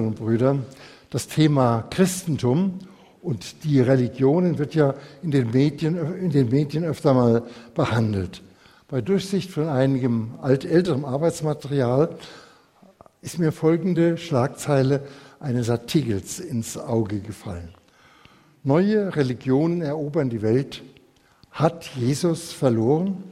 und Brüder, das Thema Christentum und die Religionen wird ja in den Medien, in den Medien öfter mal behandelt. Bei Durchsicht von einigem alt älterem Arbeitsmaterial ist mir folgende Schlagzeile eines Artikels ins Auge gefallen. Neue Religionen erobern die Welt. Hat Jesus verloren?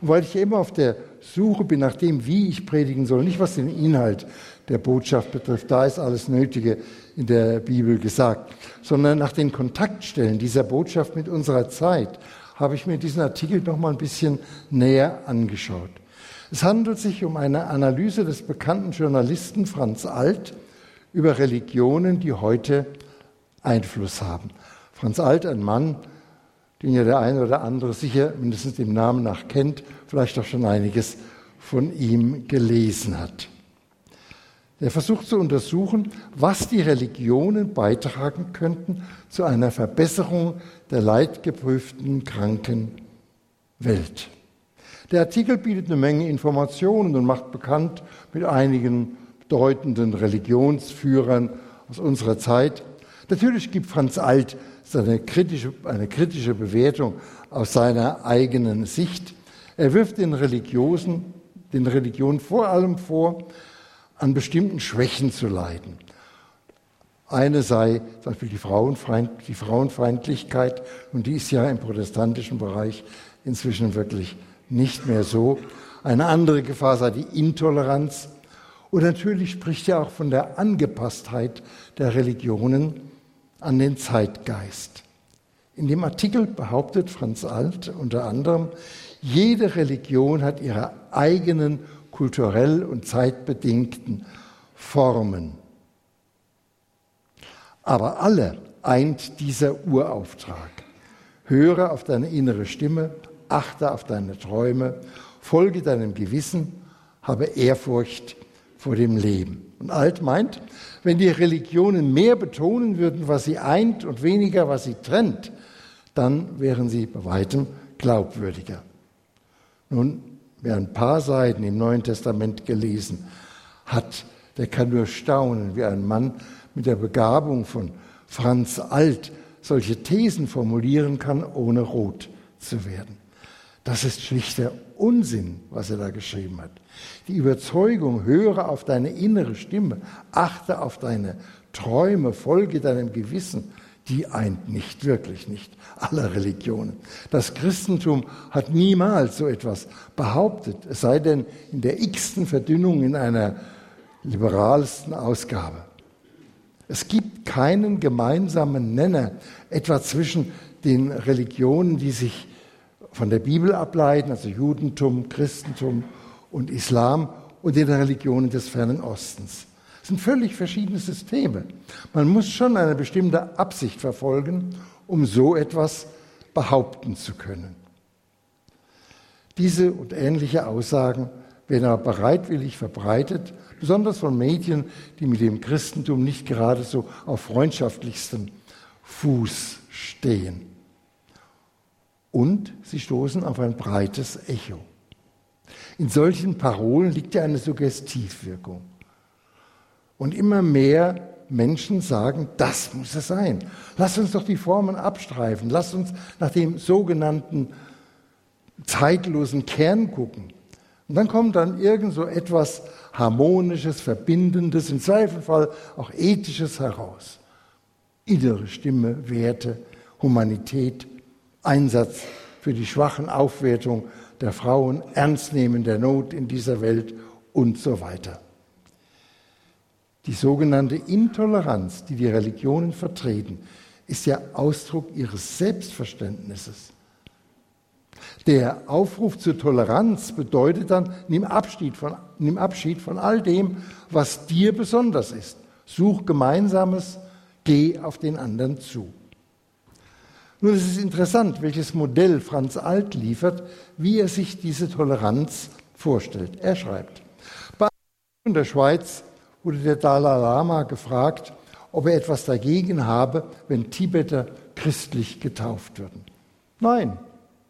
Und weil ich immer auf der Suche bin nach dem, wie ich predigen soll, nicht was den Inhalt der Botschaft betrifft, da ist alles Nötige in der Bibel gesagt, sondern nach den Kontaktstellen dieser Botschaft mit unserer Zeit, habe ich mir diesen Artikel noch mal ein bisschen näher angeschaut. Es handelt sich um eine Analyse des bekannten Journalisten Franz Alt über Religionen, die heute Einfluss haben. Franz Alt, ein Mann, den ja der eine oder andere sicher mindestens dem Namen nach kennt, vielleicht auch schon einiges von ihm gelesen hat. Er versucht zu untersuchen, was die Religionen beitragen könnten zu einer Verbesserung der leidgeprüften, kranken Welt. Der Artikel bietet eine Menge Informationen und macht bekannt mit einigen bedeutenden Religionsführern aus unserer Zeit. Natürlich gibt Franz Alt seine kritische, eine kritische Bewertung aus seiner eigenen Sicht. Er wirft den Religiosen, den Religionen vor allem vor, an bestimmten Schwächen zu leiden. Eine sei zum Beispiel die, Frauenfeind, die Frauenfeindlichkeit, und die ist ja im protestantischen Bereich inzwischen wirklich nicht mehr so. Eine andere Gefahr sei die Intoleranz. Und natürlich spricht er auch von der Angepasstheit der Religionen an den Zeitgeist. In dem Artikel behauptet Franz Alt unter anderem, jede Religion hat ihre eigenen kulturell und zeitbedingten Formen. Aber alle eint dieser Urauftrag. Höre auf deine innere Stimme, achte auf deine Träume, folge deinem Gewissen, habe Ehrfurcht vor dem Leben. Und Alt meint, wenn die Religionen mehr betonen würden, was sie eint und weniger, was sie trennt, dann wären sie bei weitem glaubwürdiger. Nun, wer ein paar Seiten im Neuen Testament gelesen hat, der kann nur staunen, wie ein Mann mit der Begabung von Franz Alt solche Thesen formulieren kann, ohne rot zu werden. Das ist schlichter Unsinn, was er da geschrieben hat. Die Überzeugung, höre auf deine innere Stimme, achte auf deine Träume, folge deinem Gewissen, die eint nicht, wirklich nicht, alle Religionen. Das Christentum hat niemals so etwas behauptet, es sei denn in der x-ten Verdünnung in einer liberalsten Ausgabe. Es gibt keinen gemeinsamen Nenner, etwa zwischen den Religionen, die sich von der Bibel ableiten, also Judentum, Christentum und Islam und den Religionen des fernen Ostens. Das sind völlig verschiedene Systeme. Man muss schon eine bestimmte Absicht verfolgen, um so etwas behaupten zu können. Diese und ähnliche Aussagen werden aber bereitwillig verbreitet, besonders von Medien, die mit dem Christentum nicht gerade so auf freundschaftlichstem Fuß stehen. Und sie stoßen auf ein breites Echo. In solchen Parolen liegt ja eine Suggestivwirkung. Und immer mehr Menschen sagen, das muss es sein. Lass uns doch die Formen abstreifen. Lass uns nach dem sogenannten zeitlosen Kern gucken. Und dann kommt dann irgend so etwas Harmonisches, Verbindendes, im Zweifelfall auch Ethisches heraus. Innere Stimme, Werte, Humanität, Einsatz für die Schwachen, Aufwertung der Frauen, Ernstnehmen der Not in dieser Welt und so weiter. Die sogenannte Intoleranz, die die Religionen vertreten, ist ja Ausdruck ihres Selbstverständnisses. Der Aufruf zur Toleranz bedeutet dann, nimm Abschied, von, nimm Abschied von all dem, was dir besonders ist. Such Gemeinsames, geh auf den anderen zu. Nun ist es interessant, welches Modell Franz Alt liefert, wie er sich diese Toleranz vorstellt. Er schreibt, bei der Schweiz wurde der Dalai Lama gefragt, ob er etwas dagegen habe, wenn Tibeter christlich getauft würden. Nein,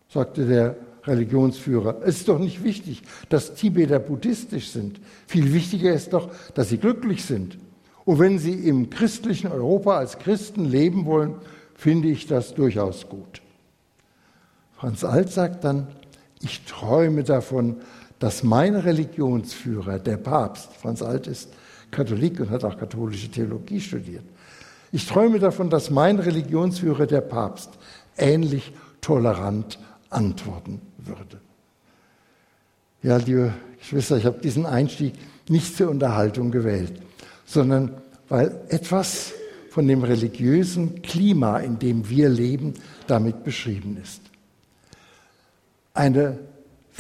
sagte der Religionsführer, es ist doch nicht wichtig, dass Tibeter buddhistisch sind. Viel wichtiger ist doch, dass sie glücklich sind. Und wenn Sie im christlichen Europa als Christen leben wollen, finde ich das durchaus gut. Franz Alt sagt dann, ich träume davon, dass mein Religionsführer, der Papst, Franz Alt ist Katholik und hat auch katholische Theologie studiert, ich träume davon, dass mein Religionsführer, der Papst, ähnlich tolerant antworten würde. Ja, liebe Geschwister, ich habe diesen Einstieg nicht zur Unterhaltung gewählt, sondern weil etwas von dem religiösen Klima, in dem wir leben, damit beschrieben ist. Eine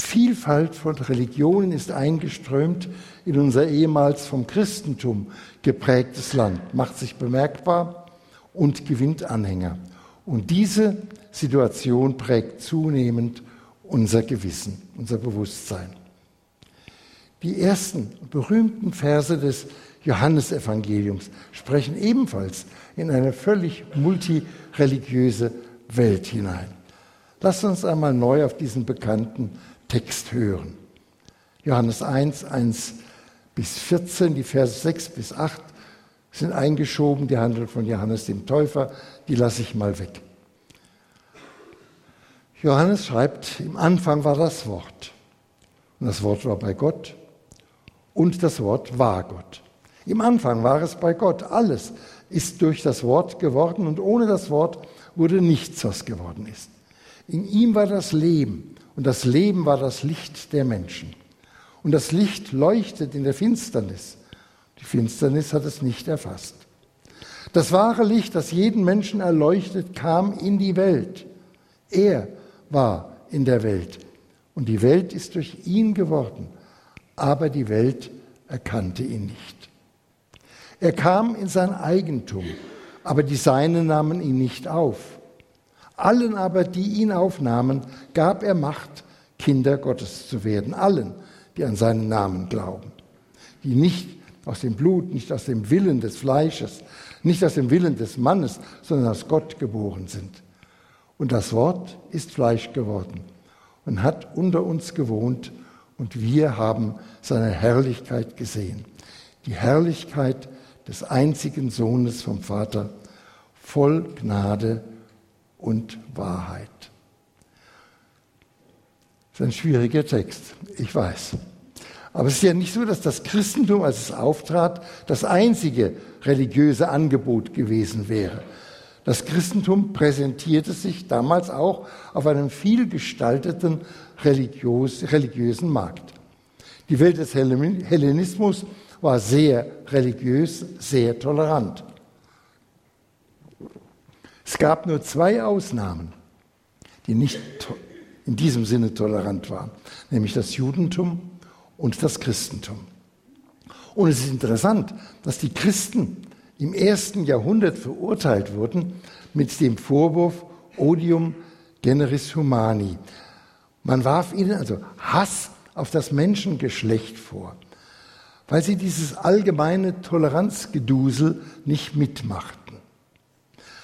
Vielfalt von Religionen ist eingeströmt in unser ehemals vom Christentum geprägtes Land, macht sich bemerkbar und gewinnt Anhänger. Und diese Situation prägt zunehmend unser Gewissen, unser Bewusstsein. Die ersten berühmten Verse des Johannesevangeliums sprechen ebenfalls in eine völlig multireligiöse Welt hinein. Lasst uns einmal neu auf diesen bekannten Text hören. Johannes 1, 1 bis 14, die Verse 6 bis 8 sind eingeschoben, die handeln von Johannes dem Täufer, die lasse ich mal weg. Johannes schreibt, im Anfang war das Wort. Und das Wort war bei Gott und das Wort war Gott. Im Anfang war es bei Gott. Alles ist durch das Wort geworden und ohne das Wort wurde nichts, was geworden ist. In ihm war das Leben und das Leben war das Licht der Menschen. Und das Licht leuchtet in der Finsternis. Die Finsternis hat es nicht erfasst. Das wahre Licht, das jeden Menschen erleuchtet, kam in die Welt. Er war in der Welt. Und die Welt ist durch ihn geworden. Aber die Welt erkannte ihn nicht. Er kam in sein Eigentum, aber die Seinen nahmen ihn nicht auf. Allen aber, die ihn aufnahmen, gab er Macht, Kinder Gottes zu werden. Allen, die an seinen Namen glauben. Die nicht aus dem Blut, nicht aus dem Willen des Fleisches, nicht aus dem Willen des Mannes, sondern aus Gott geboren sind. Und das Wort ist Fleisch geworden und hat unter uns gewohnt und wir haben seine Herrlichkeit gesehen. Die Herrlichkeit des einzigen Sohnes vom Vater, voll Gnade und Wahrheit. Das ist ein schwieriger Text, ich weiß. Aber es ist ja nicht so, dass das Christentum, als es auftrat, das einzige religiöse Angebot gewesen wäre. Das Christentum präsentierte sich damals auch auf einem vielgestalteten religiös, religiösen Markt. Die Welt des Hellenismus war sehr religiös, sehr tolerant. Es gab nur zwei Ausnahmen, die nicht in diesem Sinne tolerant waren, nämlich das Judentum und das Christentum. Und es ist interessant, dass die Christen im ersten Jahrhundert verurteilt wurden mit dem Vorwurf Odium generis humani. Man warf ihnen also Hass auf das Menschengeschlecht vor, weil sie dieses allgemeine Toleranzgedusel nicht mitmachten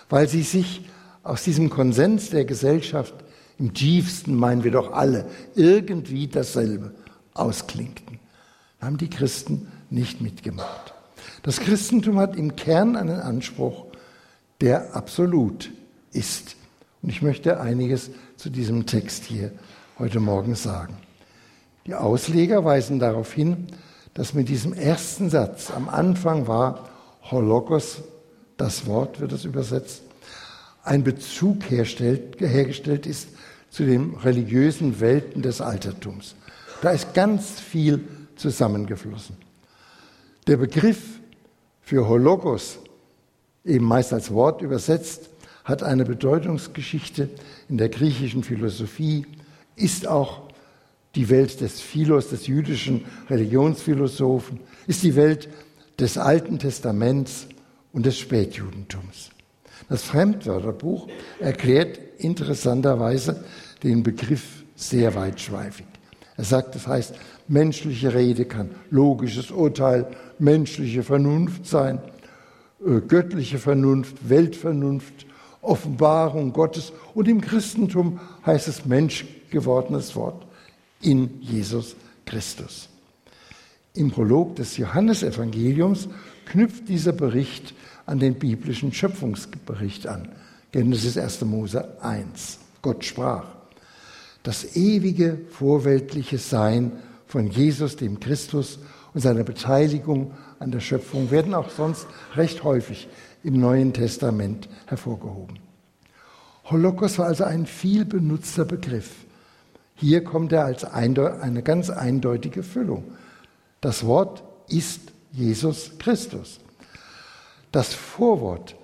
weil sie sich aus diesem Konsens der Gesellschaft im tiefsten, meinen wir doch alle, irgendwie dasselbe ausklingten. Da haben die Christen nicht mitgemacht. Das Christentum hat im Kern einen Anspruch, der absolut ist. Und ich möchte einiges zu diesem Text hier heute Morgen sagen. Die Ausleger weisen darauf hin, dass mit diesem ersten Satz am Anfang war Holokos, das Wort wird es übersetzt, ein Bezug hergestellt ist zu den religiösen Welten des Altertums. Da ist ganz viel zusammengeflossen. Der Begriff für Hologos, eben meist als Wort übersetzt, hat eine Bedeutungsgeschichte in der griechischen Philosophie, ist auch die Welt des Philos, des jüdischen Religionsphilosophen, ist die Welt des Alten Testaments und des Spätjudentums. Das Fremdwörterbuch erklärt interessanterweise den Begriff sehr weitschweifig. Er sagt, das heißt, menschliche Rede kann logisches Urteil, menschliche Vernunft sein, äh, göttliche Vernunft, Weltvernunft, Offenbarung Gottes und im Christentum heißt es menschgewordenes Wort in Jesus Christus. Im Prolog des Johannesevangeliums knüpft dieser Bericht an den biblischen Schöpfungsbericht an. Genesis 1. Mose 1. Gott sprach. Das ewige vorweltliche Sein von Jesus, dem Christus und seiner Beteiligung an der Schöpfung werden auch sonst recht häufig im Neuen Testament hervorgehoben. Holocaust war also ein viel benutzter Begriff. Hier kommt er als eine ganz eindeutige Füllung. Das Wort ist Jesus Christus. Das Vorwort,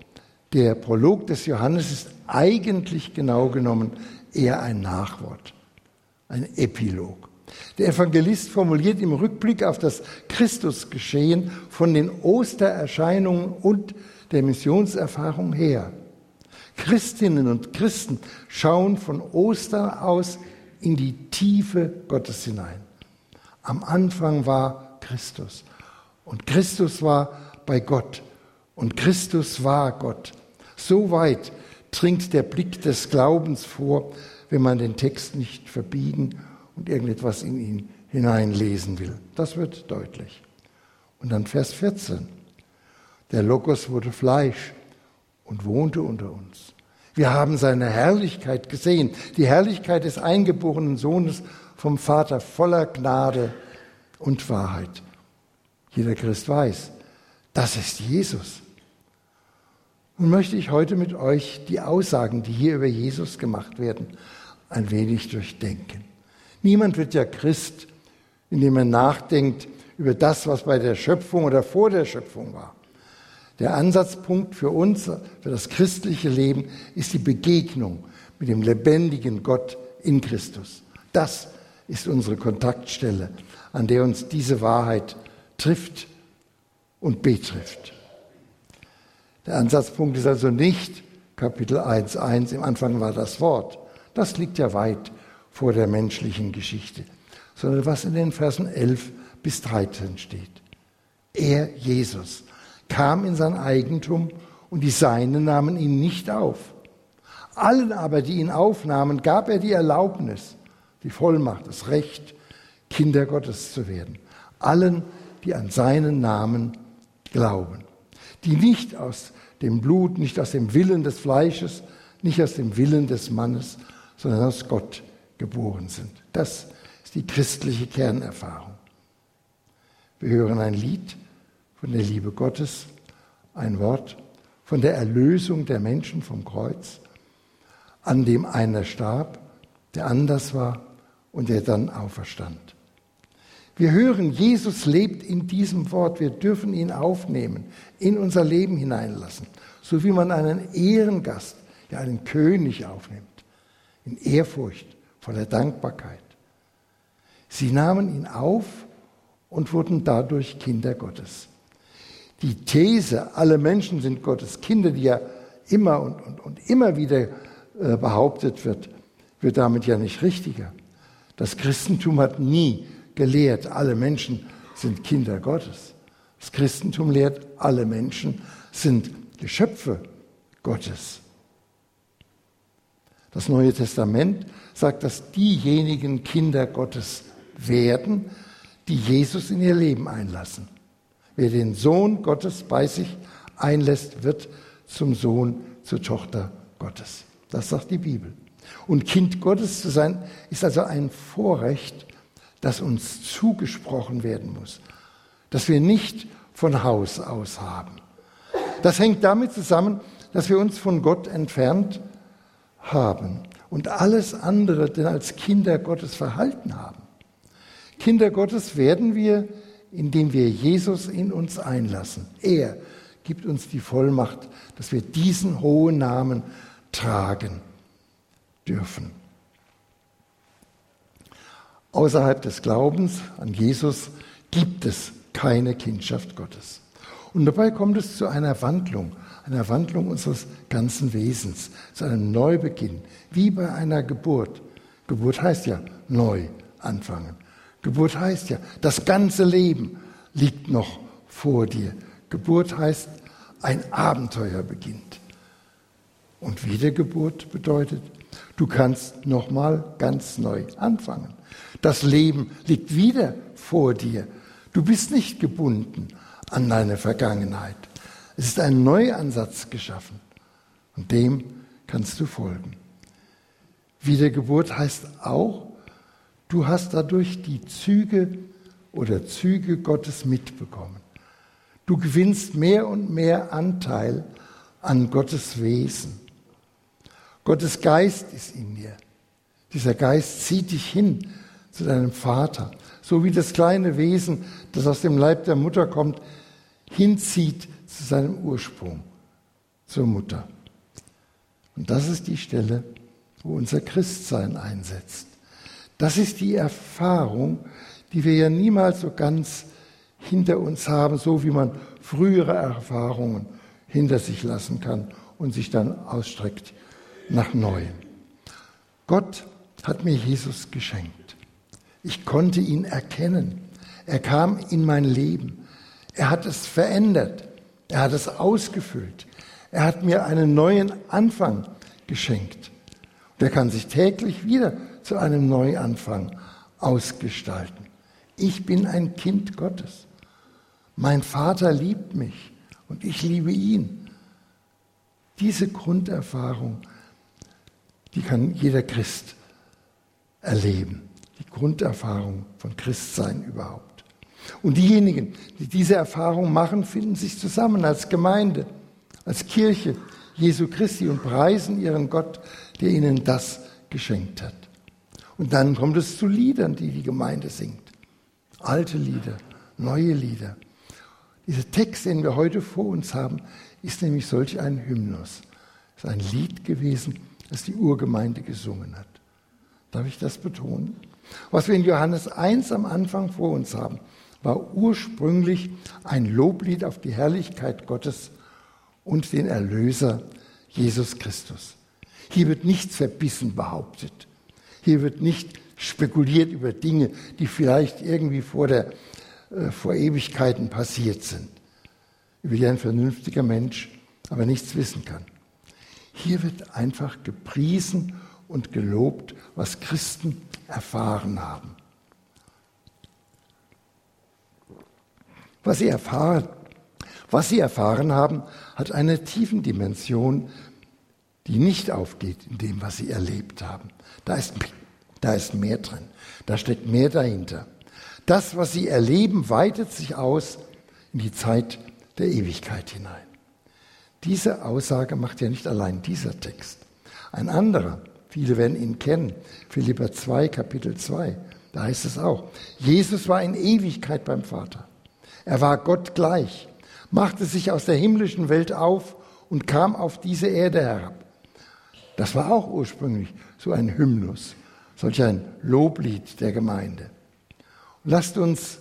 der Prolog des Johannes ist eigentlich genau genommen eher ein Nachwort, ein Epilog. Der Evangelist formuliert im Rückblick auf das Christusgeschehen von den Ostererscheinungen und der Missionserfahrung her. Christinnen und Christen schauen von Ostern aus in die Tiefe Gottes hinein. Am Anfang war Christus und Christus war bei Gott und Christus war Gott. So weit dringt der Blick des Glaubens vor, wenn man den Text nicht verbiegen und irgendetwas in ihn hineinlesen will. Das wird deutlich. Und dann Vers 14. Der Logos wurde Fleisch und wohnte unter uns. Wir haben seine Herrlichkeit gesehen, die Herrlichkeit des eingeborenen Sohnes vom Vater voller Gnade und Wahrheit. Jeder Christ weiß, das ist Jesus. Nun möchte ich heute mit euch die Aussagen, die hier über Jesus gemacht werden, ein wenig durchdenken. Niemand wird ja Christ, indem er nachdenkt über das, was bei der Schöpfung oder vor der Schöpfung war. Der Ansatzpunkt für uns, für das christliche Leben, ist die Begegnung mit dem lebendigen Gott in Christus. Das ist unsere Kontaktstelle, an der uns diese Wahrheit trifft und betrifft. Der Ansatzpunkt ist also nicht Kapitel 1.1, im Anfang war das Wort. Das liegt ja weit vor der menschlichen Geschichte, sondern was in den Versen 11 bis 13 steht. Er, Jesus, kam in sein Eigentum und die Seinen nahmen ihn nicht auf. Allen aber, die ihn aufnahmen, gab er die Erlaubnis, die Vollmacht, das Recht, Kinder Gottes zu werden. Allen, die an seinen Namen glauben. Die nicht aus dem Blut, nicht aus dem Willen des Fleisches, nicht aus dem Willen des Mannes, sondern aus Gott geboren sind. Das ist die christliche Kernerfahrung. Wir hören ein Lied von der Liebe Gottes, ein Wort von der Erlösung der Menschen vom Kreuz, an dem einer starb, der anders war und der dann auferstand. Wir hören, Jesus lebt in diesem Wort. Wir dürfen ihn aufnehmen, in unser Leben hineinlassen. So wie man einen Ehrengast, ja einen König aufnimmt, in Ehrfurcht voller Dankbarkeit. Sie nahmen ihn auf und wurden dadurch Kinder Gottes. Die These, alle Menschen sind Gottes Kinder, die ja immer und, und, und immer wieder äh, behauptet wird, wird damit ja nicht richtiger. Das Christentum hat nie gelehrt, alle Menschen sind Kinder Gottes. Das Christentum lehrt, alle Menschen sind Geschöpfe Gottes. Das Neue Testament sagt, dass diejenigen Kinder Gottes werden, die Jesus in ihr Leben einlassen. Wer den Sohn Gottes bei sich einlässt, wird zum Sohn, zur Tochter Gottes. Das sagt die Bibel. Und Kind Gottes zu sein, ist also ein Vorrecht, das uns zugesprochen werden muss, das wir nicht von Haus aus haben. Das hängt damit zusammen, dass wir uns von Gott entfernt haben und alles andere denn als Kinder Gottes verhalten haben. Kinder Gottes werden wir, indem wir Jesus in uns einlassen. Er gibt uns die Vollmacht, dass wir diesen hohen Namen tragen dürfen. Außerhalb des Glaubens an Jesus gibt es keine Kindschaft Gottes. Und dabei kommt es zu einer Wandlung, einer Wandlung unseres ganzen Wesens, zu einem Neubeginn, wie bei einer Geburt. Geburt heißt ja neu anfangen. Geburt heißt ja, das ganze Leben liegt noch vor dir. Geburt heißt, ein Abenteuer beginnt. Und Wiedergeburt bedeutet, du kannst nochmal ganz neu anfangen. Das Leben liegt wieder vor dir. Du bist nicht gebunden an deine Vergangenheit. Es ist ein Neuansatz geschaffen und dem kannst du folgen. Wiedergeburt heißt auch, du hast dadurch die Züge oder Züge Gottes mitbekommen. Du gewinnst mehr und mehr Anteil an Gottes Wesen. Gottes Geist ist in dir. Dieser Geist zieht dich hin zu deinem Vater. So wie das kleine Wesen, das aus dem Leib der Mutter kommt, hinzieht zu seinem Ursprung, zur Mutter. Und das ist die Stelle, wo unser Christsein einsetzt. Das ist die Erfahrung, die wir ja niemals so ganz hinter uns haben, so wie man frühere Erfahrungen hinter sich lassen kann und sich dann ausstreckt nach Neuem. Gott hat mir Jesus geschenkt. Ich konnte ihn erkennen. Er kam in mein Leben. Er hat es verändert. Er hat es ausgefüllt. Er hat mir einen neuen Anfang geschenkt. Und er kann sich täglich wieder zu einem Neuanfang ausgestalten. Ich bin ein Kind Gottes. Mein Vater liebt mich und ich liebe ihn. Diese Grunderfahrung, die kann jeder Christ erleben. Die Grunderfahrung von Christsein überhaupt. Und diejenigen, die diese Erfahrung machen, finden sich zusammen als Gemeinde, als Kirche Jesu Christi und preisen ihren Gott, der ihnen das geschenkt hat. Und dann kommt es zu Liedern, die die Gemeinde singt. Alte Lieder, neue Lieder. Dieser Text, den wir heute vor uns haben, ist nämlich solch ein Hymnus. Es ist ein Lied gewesen, das die Urgemeinde gesungen hat. Darf ich das betonen? Was wir in Johannes 1 am Anfang vor uns haben, war ursprünglich ein Loblied auf die Herrlichkeit Gottes und den Erlöser Jesus Christus. Hier wird nichts verbissen behauptet. Hier wird nicht spekuliert über Dinge, die vielleicht irgendwie vor, der, äh, vor Ewigkeiten passiert sind, über die ein vernünftiger Mensch aber nichts wissen kann. Hier wird einfach gepriesen und gelobt, was Christen erfahren haben. Was sie erfahren, was sie erfahren haben, hat eine tiefen Dimension, die nicht aufgeht in dem, was sie erlebt haben. Da ist, da ist mehr drin. Da steckt mehr dahinter. Das, was sie erleben, weitet sich aus in die Zeit der Ewigkeit hinein. Diese Aussage macht ja nicht allein dieser Text. Ein anderer, viele werden ihn kennen, Philippa 2, Kapitel 2, da heißt es auch, Jesus war in Ewigkeit beim Vater. Er war Gott gleich, machte sich aus der himmlischen Welt auf und kam auf diese Erde herab. Das war auch ursprünglich so ein Hymnus, solch ein Loblied der Gemeinde. Lasst uns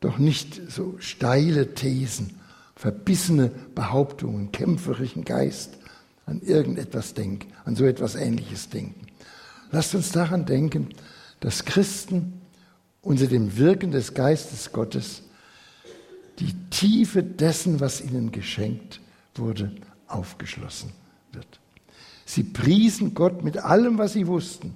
doch nicht so steile Thesen verbissene Behauptungen, kämpferischen Geist an irgendetwas denken, an so etwas Ähnliches denken. Lasst uns daran denken, dass Christen unter dem Wirken des Geistes Gottes die Tiefe dessen, was ihnen geschenkt wurde, aufgeschlossen wird. Sie priesen Gott mit allem, was sie wussten,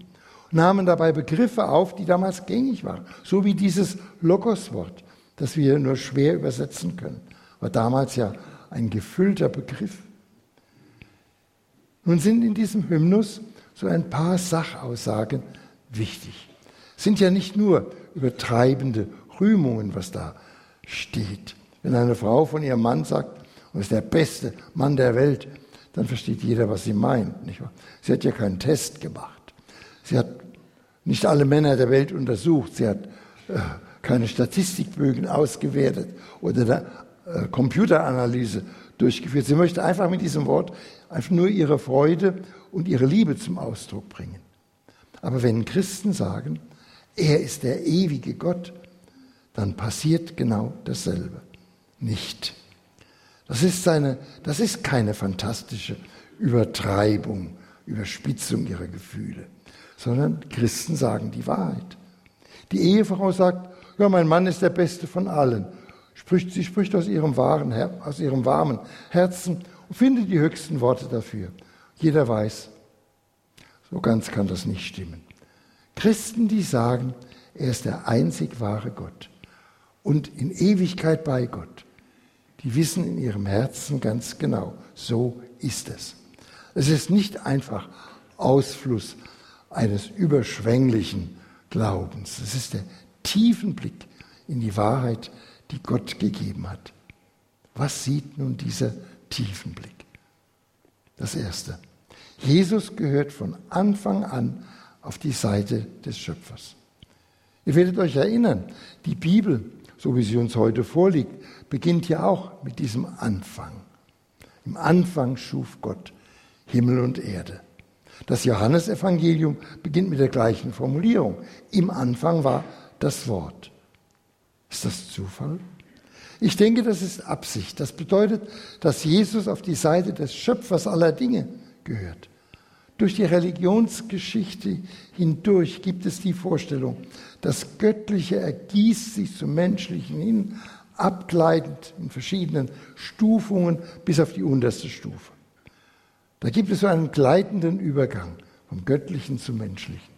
nahmen dabei Begriffe auf, die damals gängig waren, so wie dieses Logos-Wort, das wir nur schwer übersetzen können war damals ja ein gefüllter Begriff. Nun sind in diesem Hymnus so ein paar Sachaussagen wichtig. Es sind ja nicht nur übertreibende Rühmungen, was da steht. Wenn eine Frau von ihrem Mann sagt, er ist der beste Mann der Welt, dann versteht jeder, was sie meint. Nicht wahr? Sie hat ja keinen Test gemacht. Sie hat nicht alle Männer der Welt untersucht. Sie hat äh, keine Statistikbögen ausgewertet oder äh, Computeranalyse durchgeführt. Sie möchte einfach mit diesem Wort einfach nur ihre Freude und ihre Liebe zum Ausdruck bringen. Aber wenn Christen sagen, er ist der ewige Gott, dann passiert genau dasselbe. Nicht. Das ist, seine, das ist keine fantastische Übertreibung, Überspitzung ihrer Gefühle, sondern Christen sagen die Wahrheit. Die Ehefrau sagt, ja, mein Mann ist der Beste von allen sie spricht aus ihrem, wahren, aus ihrem warmen Herzen und findet die höchsten Worte dafür. Jeder weiß, so ganz kann das nicht stimmen. Christen, die sagen, er ist der einzig wahre Gott und in Ewigkeit bei Gott, die wissen in ihrem Herzen ganz genau, so ist es. Es ist nicht einfach Ausfluss eines überschwänglichen Glaubens. Es ist der tiefen Blick in die Wahrheit, die Gott gegeben hat. Was sieht nun dieser tiefen Blick? Das Erste. Jesus gehört von Anfang an auf die Seite des Schöpfers. Ihr werdet euch erinnern, die Bibel, so wie sie uns heute vorliegt, beginnt ja auch mit diesem Anfang. Im Anfang schuf Gott Himmel und Erde. Das Johannesevangelium beginnt mit der gleichen Formulierung. Im Anfang war das Wort. Ist das Zufall? Ich denke, das ist Absicht. Das bedeutet, dass Jesus auf die Seite des Schöpfers aller Dinge gehört. Durch die Religionsgeschichte hindurch gibt es die Vorstellung, das Göttliche ergießt sich zum Menschlichen hin, abgleitend in verschiedenen Stufungen bis auf die unterste Stufe. Da gibt es so einen gleitenden Übergang vom Göttlichen zum Menschlichen.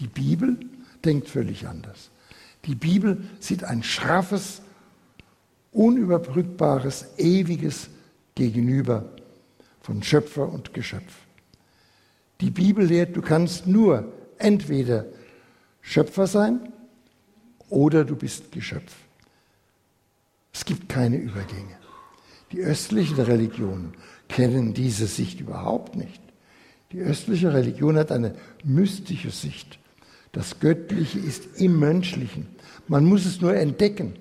Die Bibel denkt völlig anders. Die Bibel sieht ein schraffes, unüberbrückbares, ewiges Gegenüber von Schöpfer und Geschöpf. Die Bibel lehrt, du kannst nur entweder Schöpfer sein oder du bist Geschöpf. Es gibt keine Übergänge. Die östlichen Religionen kennen diese Sicht überhaupt nicht. Die östliche Religion hat eine mystische Sicht. Das Göttliche ist im Menschlichen. Man muss es nur entdecken.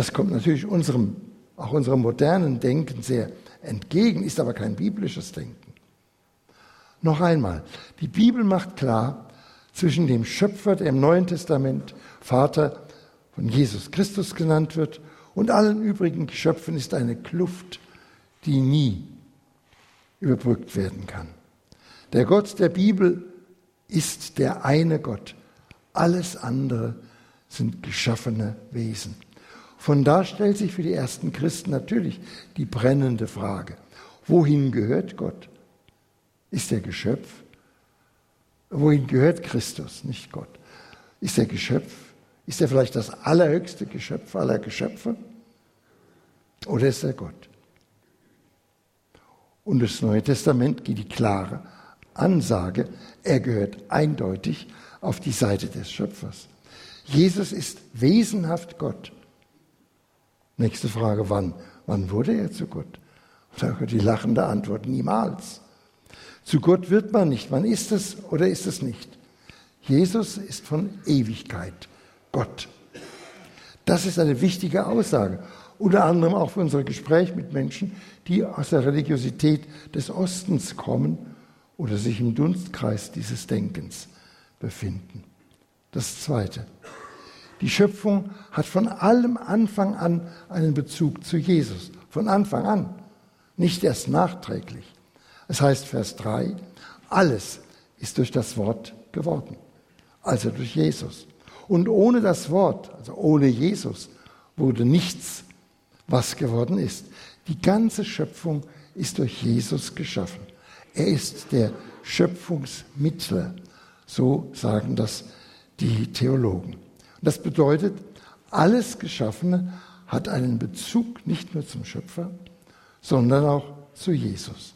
Das kommt natürlich unserem, auch unserem modernen Denken sehr entgegen, ist aber kein biblisches Denken. Noch einmal, die Bibel macht klar, zwischen dem Schöpfer, der im Neuen Testament Vater von Jesus Christus genannt wird, und allen übrigen Geschöpfen ist eine Kluft, die nie überbrückt werden kann. Der Gott der Bibel ist der eine Gott. Alles andere sind geschaffene Wesen. Von da stellt sich für die ersten Christen natürlich die brennende Frage, wohin gehört Gott? Ist er Geschöpf? Wohin gehört Christus, nicht Gott? Ist er Geschöpf? Ist er vielleicht das allerhöchste Geschöpf aller Geschöpfe? Oder ist er Gott? Und das Neue Testament geht die klare Ansage, er gehört eindeutig auf die Seite des Schöpfers. Jesus ist wesenhaft Gott. Nächste Frage, wann? Wann wurde er zu Gott? Die lachende Antwort, niemals. Zu Gott wird man nicht. Man ist es oder ist es nicht. Jesus ist von Ewigkeit Gott. Das ist eine wichtige Aussage. Unter anderem auch für unser Gespräch mit Menschen, die aus der Religiosität des Ostens kommen oder sich im Dunstkreis dieses Denkens befinden. Das Zweite. Die Schöpfung hat von allem Anfang an einen Bezug zu Jesus. Von Anfang an. Nicht erst nachträglich. Es heißt Vers 3, alles ist durch das Wort geworden, also durch Jesus. Und ohne das Wort, also ohne Jesus, wurde nichts, was geworden ist. Die ganze Schöpfung ist durch Jesus geschaffen. Er ist der Schöpfungsmittler, so sagen das die Theologen. Das bedeutet, alles Geschaffene hat einen Bezug nicht nur zum Schöpfer, sondern auch zu Jesus.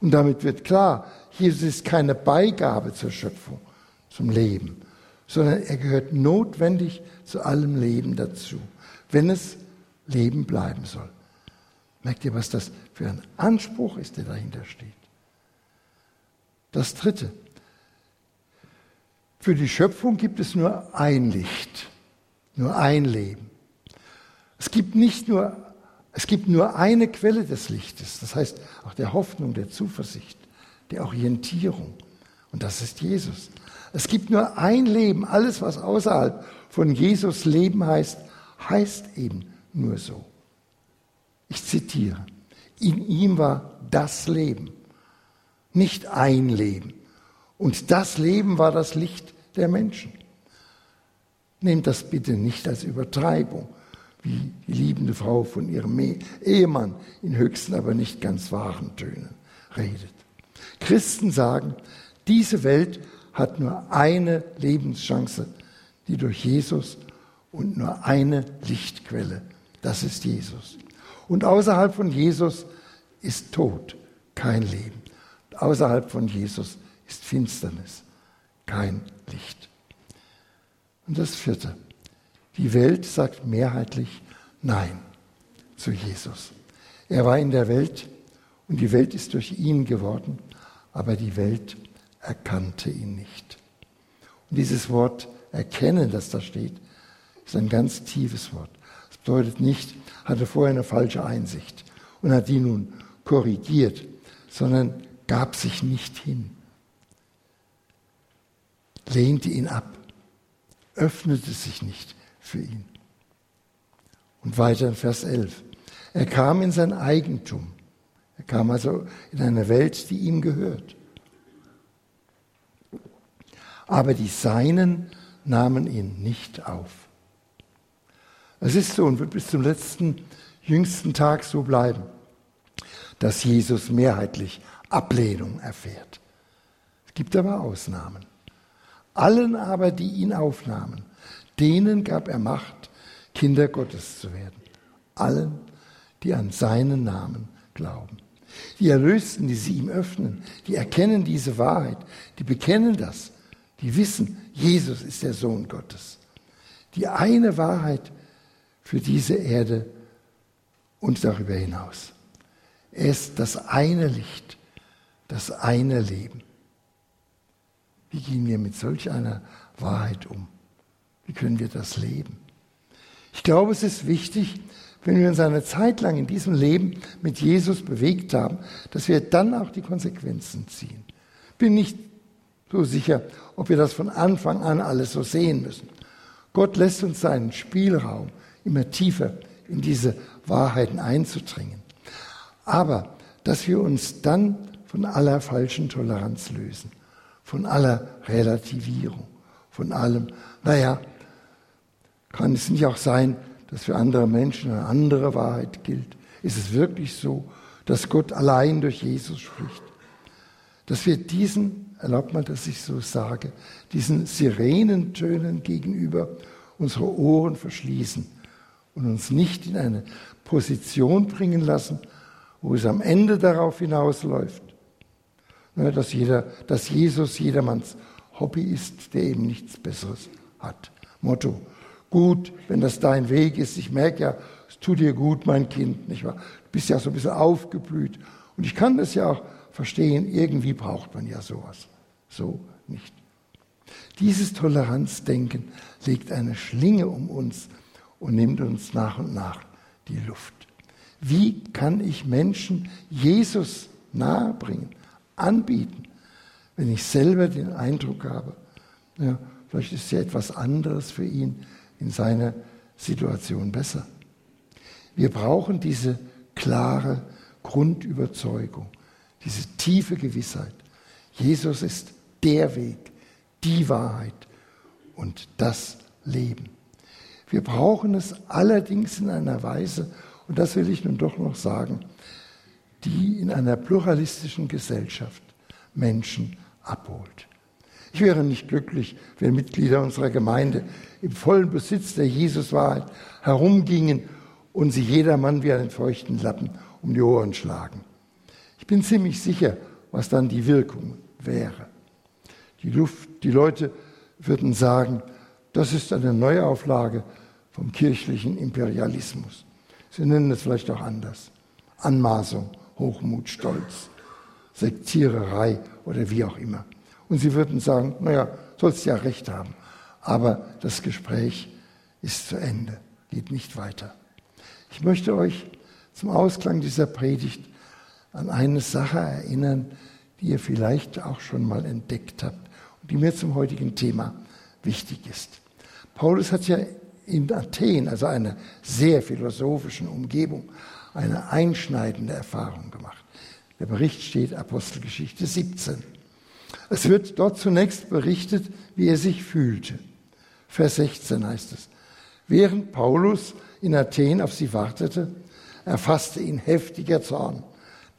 Und damit wird klar, Jesus ist keine Beigabe zur Schöpfung, zum Leben, sondern er gehört notwendig zu allem Leben dazu, wenn es Leben bleiben soll. Merkt ihr, was das für ein Anspruch ist, der dahinter steht? Das Dritte. Für die Schöpfung gibt es nur ein Licht, nur ein Leben. Es gibt nicht nur es gibt nur eine Quelle des Lichtes, das heißt auch der Hoffnung, der Zuversicht, der Orientierung. Und das ist Jesus. Es gibt nur ein Leben. Alles, was außerhalb von Jesus Leben heißt, heißt eben nur so. Ich zitiere. In ihm war das Leben, nicht ein Leben. Und das Leben war das Licht der Menschen. Nehmt das bitte nicht als Übertreibung wie die liebende Frau von ihrem Ehemann in höchsten, aber nicht ganz wahren Tönen redet. Christen sagen, diese Welt hat nur eine Lebenschance, die durch Jesus und nur eine Lichtquelle, das ist Jesus. Und außerhalb von Jesus ist Tod, kein Leben. Außerhalb von Jesus ist Finsternis, kein Licht. Und das vierte. Die Welt sagt mehrheitlich Nein zu Jesus. Er war in der Welt und die Welt ist durch ihn geworden, aber die Welt erkannte ihn nicht. Und dieses Wort erkennen, das da steht, ist ein ganz tiefes Wort. Das bedeutet nicht, hatte vorher eine falsche Einsicht und hat die nun korrigiert, sondern gab sich nicht hin, lehnte ihn ab, öffnete sich nicht für ihn. Und weiter in Vers 11. Er kam in sein Eigentum. Er kam also in eine Welt, die ihm gehört. Aber die Seinen nahmen ihn nicht auf. Es ist so und wird bis zum letzten, jüngsten Tag so bleiben, dass Jesus mehrheitlich Ablehnung erfährt. Es gibt aber Ausnahmen. Allen aber, die ihn aufnahmen, denen gab er Macht, Kinder Gottes zu werden. Allen, die an seinen Namen glauben. Die Erlösten, die sie ihm öffnen, die erkennen diese Wahrheit, die bekennen das, die wissen, Jesus ist der Sohn Gottes. Die eine Wahrheit für diese Erde und darüber hinaus. Er ist das eine Licht, das eine Leben. Wie gehen wir mit solch einer Wahrheit um? Wie können wir das leben? Ich glaube, es ist wichtig, wenn wir uns eine Zeit lang in diesem Leben mit Jesus bewegt haben, dass wir dann auch die Konsequenzen ziehen. Bin nicht so sicher, ob wir das von Anfang an alles so sehen müssen. Gott lässt uns seinen Spielraum, immer tiefer in diese Wahrheiten einzudringen. Aber dass wir uns dann von aller falschen Toleranz lösen, von aller Relativierung, von allem, naja, kann es nicht auch sein, dass für andere Menschen eine andere Wahrheit gilt? Ist es wirklich so, dass Gott allein durch Jesus spricht? Dass wir diesen, erlaubt man, dass ich so sage, diesen Sirenentönen gegenüber unsere Ohren verschließen und uns nicht in eine Position bringen lassen, wo es am Ende darauf hinausläuft, dass, jeder, dass Jesus jedermanns Hobby ist, der eben nichts Besseres hat. Motto, gut, wenn das dein Weg ist. Ich merke ja, es tut dir gut, mein Kind, nicht wahr? Du bist ja so ein bisschen aufgeblüht. Und ich kann das ja auch verstehen, irgendwie braucht man ja sowas. So nicht. Dieses Toleranzdenken legt eine Schlinge um uns und nimmt uns nach und nach die Luft. Wie kann ich Menschen Jesus nahebringen, anbieten, wenn ich selber den Eindruck habe, ja, vielleicht ist ja etwas anderes für ihn in seiner Situation besser. Wir brauchen diese klare Grundüberzeugung, diese tiefe Gewissheit. Jesus ist der Weg, die Wahrheit und das Leben. Wir brauchen es allerdings in einer Weise, und das will ich nun doch noch sagen, die in einer pluralistischen Gesellschaft Menschen abholt. Ich wäre nicht glücklich, wenn Mitglieder unserer Gemeinde im vollen Besitz der Jesuswahrheit herumgingen und sie jedermann wie einen feuchten Lappen um die Ohren schlagen. Ich bin ziemlich sicher, was dann die Wirkung wäre. Die, Luft, die Leute würden sagen, das ist eine Neuauflage vom kirchlichen Imperialismus. Sie nennen es vielleicht auch anders. Anmaßung, Hochmut, Stolz, Sektiererei oder wie auch immer. Und sie würden sagen, naja, sollst ja recht haben. Aber das Gespräch ist zu Ende, geht nicht weiter. Ich möchte euch zum Ausklang dieser Predigt an eine Sache erinnern, die ihr vielleicht auch schon mal entdeckt habt und die mir zum heutigen Thema wichtig ist. Paulus hat ja in Athen, also einer sehr philosophischen Umgebung, eine einschneidende Erfahrung gemacht. Der Bericht steht Apostelgeschichte 17. Es wird dort zunächst berichtet, wie er sich fühlte. Vers 16 heißt es. Während Paulus in Athen auf sie wartete, erfasste ihn heftiger Zorn,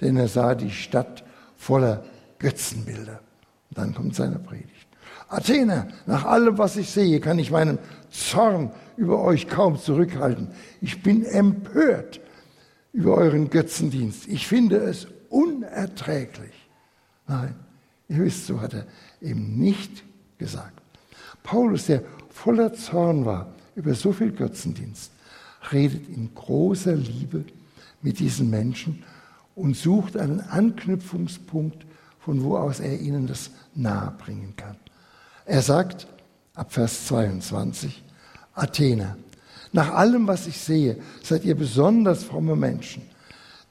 denn er sah die Stadt voller Götzenbilder. Und dann kommt seine Predigt. Athener, nach allem, was ich sehe, kann ich meinen Zorn über euch kaum zurückhalten. Ich bin empört über euren Götzendienst. Ich finde es unerträglich. Nein, ihr wisst, so hat er eben nicht gesagt. Paulus, der voller Zorn war über so viel Götzendienst, redet in großer Liebe mit diesen Menschen und sucht einen Anknüpfungspunkt, von wo aus er ihnen das nahebringen kann. Er sagt ab Vers 22, Athener, nach allem, was ich sehe, seid ihr besonders fromme Menschen.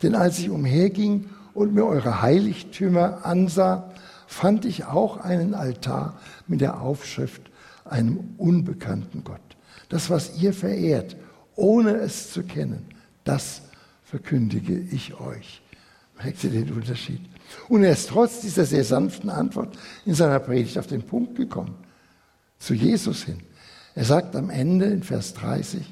Denn als ich umherging und mir eure Heiligtümer ansah, fand ich auch einen Altar mit der Aufschrift einem unbekannten Gott. Das, was ihr verehrt, ohne es zu kennen, das verkündige ich euch. Merkt ihr den Unterschied? Und er ist trotz dieser sehr sanften Antwort in seiner Predigt auf den Punkt gekommen, zu Jesus hin. Er sagt am Ende in Vers 30,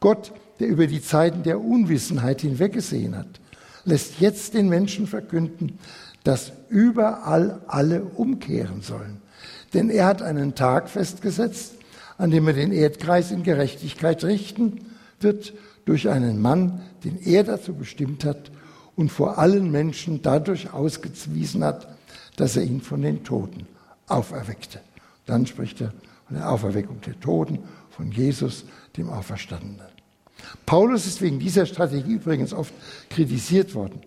Gott, der über die Zeiten der Unwissenheit hinweggesehen hat, lässt jetzt den Menschen verkünden, dass überall alle umkehren sollen. Denn er hat einen Tag festgesetzt, an dem er den Erdkreis in Gerechtigkeit richten wird, durch einen Mann, den er dazu bestimmt hat und vor allen Menschen dadurch ausgewiesen hat, dass er ihn von den Toten auferweckte. Dann spricht er von der Auferweckung der Toten, von Jesus, dem Auferstandenen. Paulus ist wegen dieser Strategie übrigens oft kritisiert worden.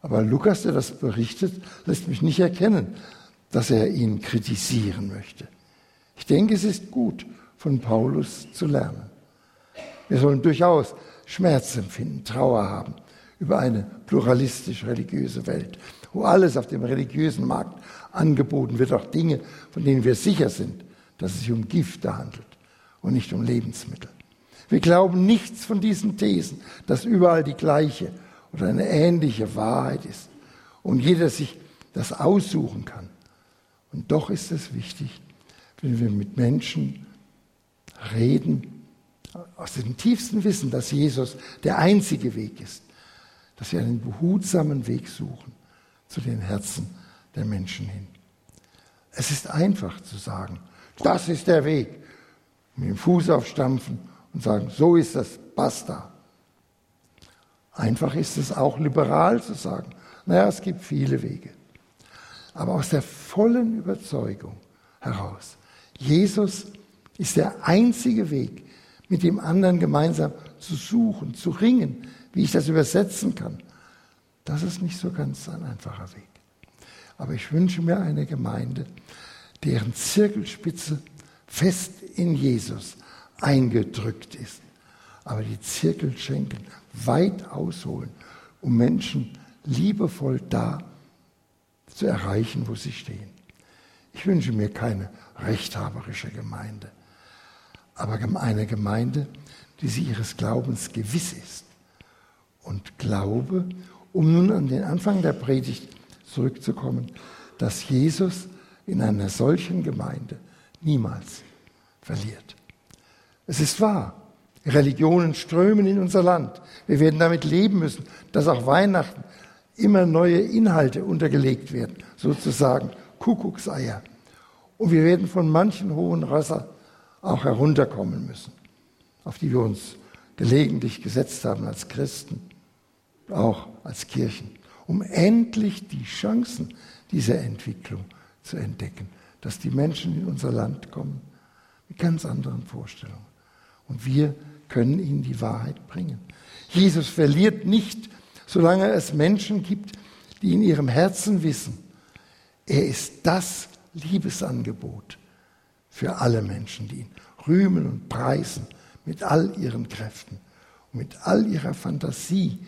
Aber Lukas, der das berichtet, lässt mich nicht erkennen, dass er ihn kritisieren möchte. Ich denke, es ist gut, von Paulus zu lernen. Wir sollen durchaus Schmerz empfinden, Trauer haben über eine pluralistisch-religiöse Welt, wo alles auf dem religiösen Markt angeboten wird, auch Dinge, von denen wir sicher sind, dass es sich um Gifte handelt und nicht um Lebensmittel. Wir glauben nichts von diesen Thesen, dass überall die gleiche oder eine ähnliche Wahrheit ist und jeder sich das aussuchen kann. Und doch ist es wichtig, wenn wir mit Menschen reden, aus dem tiefsten Wissen, dass Jesus der einzige Weg ist, dass wir einen behutsamen Weg suchen zu den Herzen der Menschen hin. Es ist einfach zu sagen, das ist der Weg, mit dem Fuß aufstampfen und sagen, so ist das, basta. Einfach ist es auch liberal zu sagen, naja, es gibt viele Wege. Aber aus der vollen Überzeugung heraus, Jesus ist der einzige Weg, mit dem anderen gemeinsam zu suchen, zu ringen, wie ich das übersetzen kann. Das ist nicht so ganz ein einfacher Weg. Aber ich wünsche mir eine Gemeinde, deren Zirkelspitze fest in Jesus eingedrückt ist. Aber die Zirkelschenkel weit ausholen, um Menschen liebevoll da zu erreichen, wo sie stehen. Ich wünsche mir keine rechthaberische Gemeinde, aber eine Gemeinde, die sie ihres Glaubens gewiss ist. Und glaube, um nun an den Anfang der Predigt zurückzukommen, dass Jesus in einer solchen Gemeinde niemals verliert. Es ist wahr, Religionen strömen in unser Land. Wir werden damit leben müssen, dass auch Weihnachten immer neue Inhalte untergelegt werden, sozusagen Kuckuckseier. Und wir werden von manchen hohen Rösser auch herunterkommen müssen, auf die wir uns gelegentlich gesetzt haben als Christen, auch als Kirchen, um endlich die Chancen dieser Entwicklung zu entdecken, dass die Menschen in unser Land kommen mit ganz anderen Vorstellungen. Und wir können ihnen die Wahrheit bringen. Jesus verliert nicht, solange es Menschen gibt, die in ihrem Herzen wissen, er ist das Liebesangebot für alle Menschen, die ihn rühmen und preisen mit all ihren Kräften und mit all ihrer Fantasie,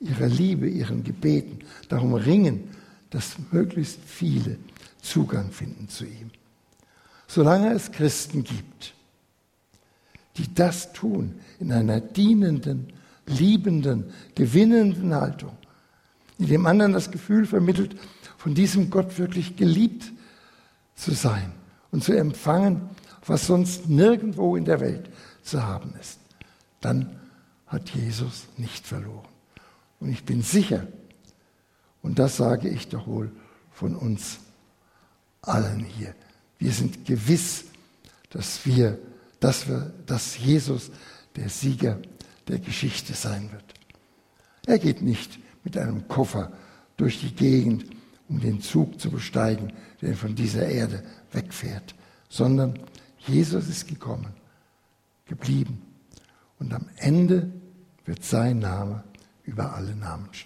ihrer Liebe, ihren Gebeten, darum ringen, dass möglichst viele Zugang finden zu ihm. Solange es Christen gibt, die das tun in einer dienenden, liebenden, gewinnenden Haltung, die dem anderen das Gefühl vermittelt, von diesem Gott wirklich geliebt zu sein und zu empfangen, was sonst nirgendwo in der Welt zu haben ist, dann hat Jesus nicht verloren. Und ich bin sicher, und das sage ich doch wohl von uns allen hier, wir sind gewiss, dass wir dass, wir, dass Jesus der Sieger der Geschichte sein wird. Er geht nicht mit einem Koffer durch die Gegend, um den Zug zu besteigen, der von dieser Erde wegfährt, sondern Jesus ist gekommen, geblieben. Und am Ende wird sein Name über alle Namen stehen.